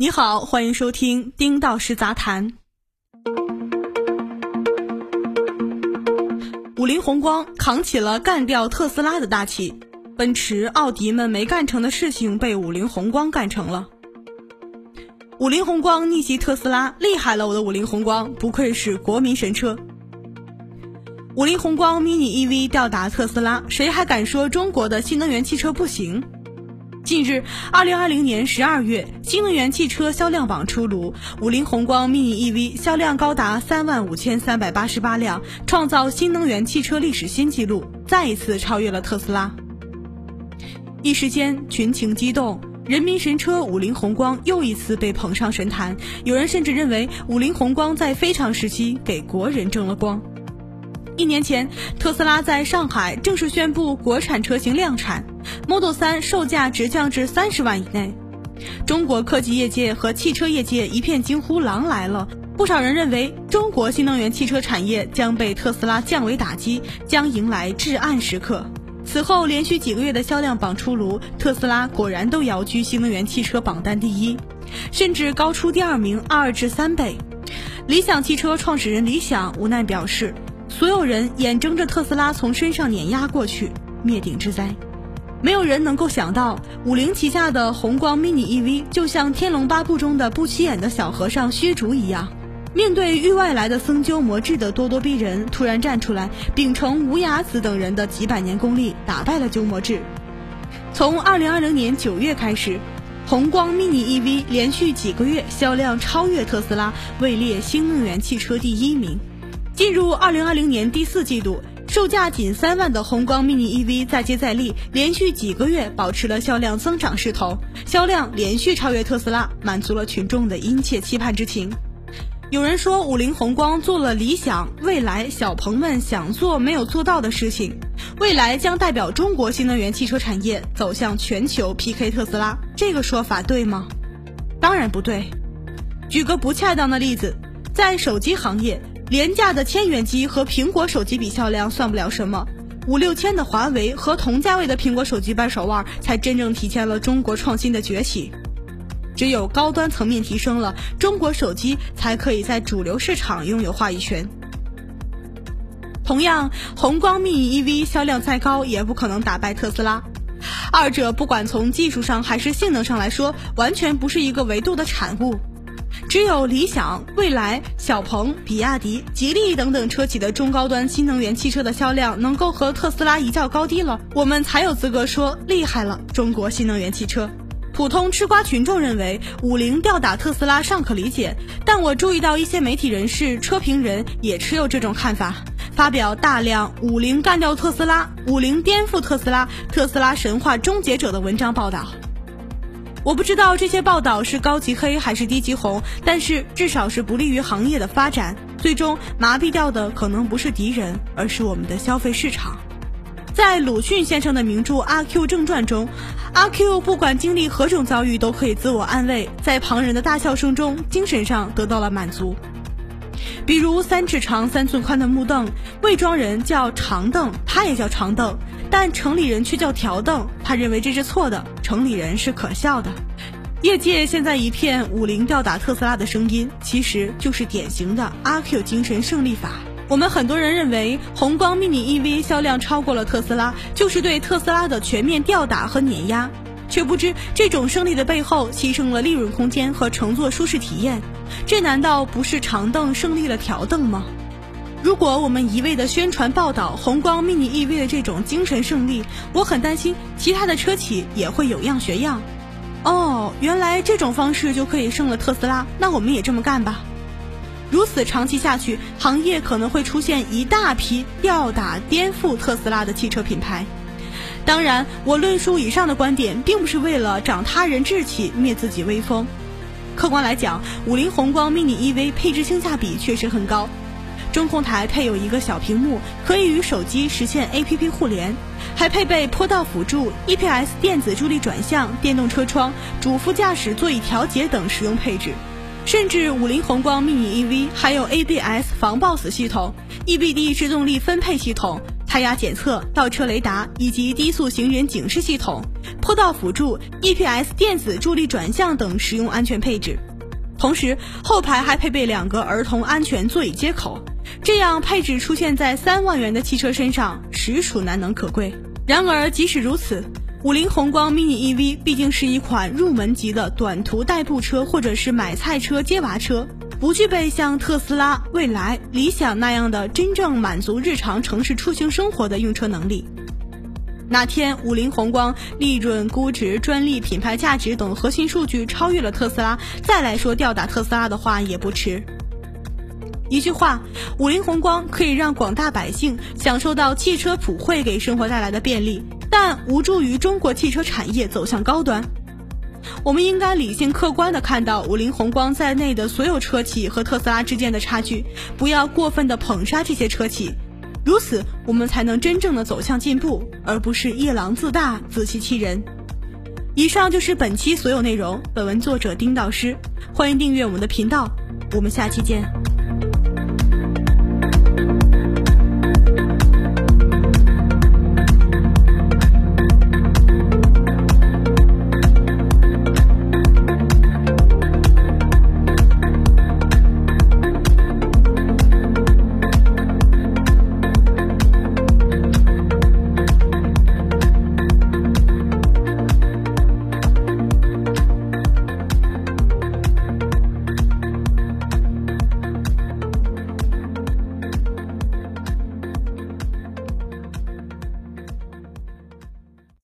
你好，欢迎收听《丁道师杂谈》。五菱宏光扛起了干掉特斯拉的大旗，奔驰、奥迪们没干成的事情被五菱宏光干成了。五菱宏光逆袭特斯拉，厉害了！我的五菱宏光，不愧是国民神车。五菱宏光 mini EV 吊打特斯拉，谁还敢说中国的新能源汽车不行？近日，二零二零年十二月，新能源汽车销量榜出炉，五菱宏光 mini EV 销量高达三万五千三百八十八辆，创造新能源汽车历史新纪录，再一次超越了特斯拉。一时间，群情激动，人民神车五菱宏光又一次被捧上神坛，有人甚至认为五菱宏光在非常时期给国人争了光。一年前，特斯拉在上海正式宣布国产车型量产，Model 3售价直降至三十万以内。中国科技业界和汽车业界一片惊呼：“狼来了！”不少人认为，中国新能源汽车产业将被特斯拉降维打击，将迎来至暗时刻。此后，连续几个月的销量榜出炉，特斯拉果然都遥居新能源汽车榜单第一，甚至高出第二名二至三倍。理想汽车创始人李想无奈表示。所有人眼睁着特斯拉从身上碾压过去，灭顶之灾。没有人能够想到，五菱旗下的宏光 mini EV 就像《天龙八部》中的不起眼的小和尚虚竹一样，面对域外来的僧鸠魔智的咄咄逼人，突然站出来，秉承无崖子等人的几百年功力，打败了鸠摩智。从二零二零年九月开始，宏光 mini EV 连续几个月销量超越特斯拉，位列新能源汽车第一名。进入二零二零年第四季度，售价仅三万的宏光 mini EV 再接再厉，连续几个月保持了销量增长势头，销量连续超越特斯拉，满足了群众的殷切期盼之情。有人说，五菱宏光做了理想、未来小鹏们想做没有做到的事情，未来将代表中国新能源汽车产业走向全球 PK 特斯拉，这个说法对吗？当然不对。举个不恰当的例子，在手机行业。廉价的千元机和苹果手机比销量算不了什么，五六千的华为和同价位的苹果手机掰手腕，才真正体现了中国创新的崛起。只有高端层面提升了，中国手机才可以在主流市场拥有话语权。同样，宏光 mini EV 销量再高，也不可能打败特斯拉。二者不管从技术上还是性能上来说，完全不是一个维度的产物。只有理想、蔚来、小鹏、比亚迪、吉利等等车企的中高端新能源汽车的销量能够和特斯拉一较高低了，我们才有资格说厉害了中国新能源汽车。普通吃瓜群众认为五菱吊打特斯拉尚可理解，但我注意到一些媒体人士、车评人也持有这种看法，发表大量“五菱干掉特斯拉”“五菱颠覆特斯拉”“特斯拉神话终结者”的文章报道。我不知道这些报道是高级黑还是低级红，但是至少是不利于行业的发展。最终麻痹掉的可能不是敌人，而是我们的消费市场。在鲁迅先生的名著《阿 Q 正传》中，阿 Q 不管经历何种遭遇，都可以自我安慰，在旁人的大笑声中，精神上得到了满足。比如三尺长三寸宽的木凳，魏庄人叫长凳，他也叫长凳，但城里人却叫条凳，他认为这是错的，城里人是可笑的。业界现在一片五菱吊打特斯拉的声音，其实就是典型的阿 Q 精神胜利法。我们很多人认为宏光 mini EV 销量超过了特斯拉，就是对特斯拉的全面吊打和碾压。却不知这种胜利的背后牺牲了利润空间和乘坐舒适体验，这难道不是长凳胜利了条凳吗？如果我们一味的宣传报道宏光 mini EV 的这种精神胜利，我很担心其他的车企也会有样学样。哦，原来这种方式就可以胜了特斯拉，那我们也这么干吧。如此长期下去，行业可能会出现一大批吊打、颠覆特斯拉的汽车品牌。当然，我论述以上的观点，并不是为了长他人志气、灭自己威风。客观来讲，五菱宏光 mini EV 配置性价比确实很高。中控台配有一个小屏幕，可以与手机实现 APP 互联，还配备坡道辅助、EPS 电子助力转向、电动车窗、主副驾驶座椅调节等实用配置。甚至五菱宏光 mini EV 还有 ABS 防抱死系统、EBD 制动力分配系统。胎压检测、倒车雷达以及低速行人警示系统、坡道辅助、EPS 电子助力转向等实用安全配置。同时，后排还配备两个儿童安全座椅接口，这样配置出现在三万元的汽车身上，实属难能可贵。然而，即使如此，五菱宏光 mini EV 毕竟是一款入门级的短途代步车，或者是买菜车、接娃车，不具备像特斯拉、蔚来、理想那样的真正满足日常城市出行生活的用车能力。哪天五菱宏光利润、估值、专利、品牌价值等核心数据超越了特斯拉，再来说吊打特斯拉的话也不迟。一句话，五菱宏光可以让广大百姓享受到汽车普惠给生活带来的便利。但无助于中国汽车产业走向高端。我们应该理性客观地看到五菱宏光在内的所有车企和特斯拉之间的差距，不要过分地捧杀这些车企。如此，我们才能真正的走向进步，而不是夜郎自大、自欺欺人。以上就是本期所有内容。本文作者丁导师，欢迎订阅我们的频道，我们下期见。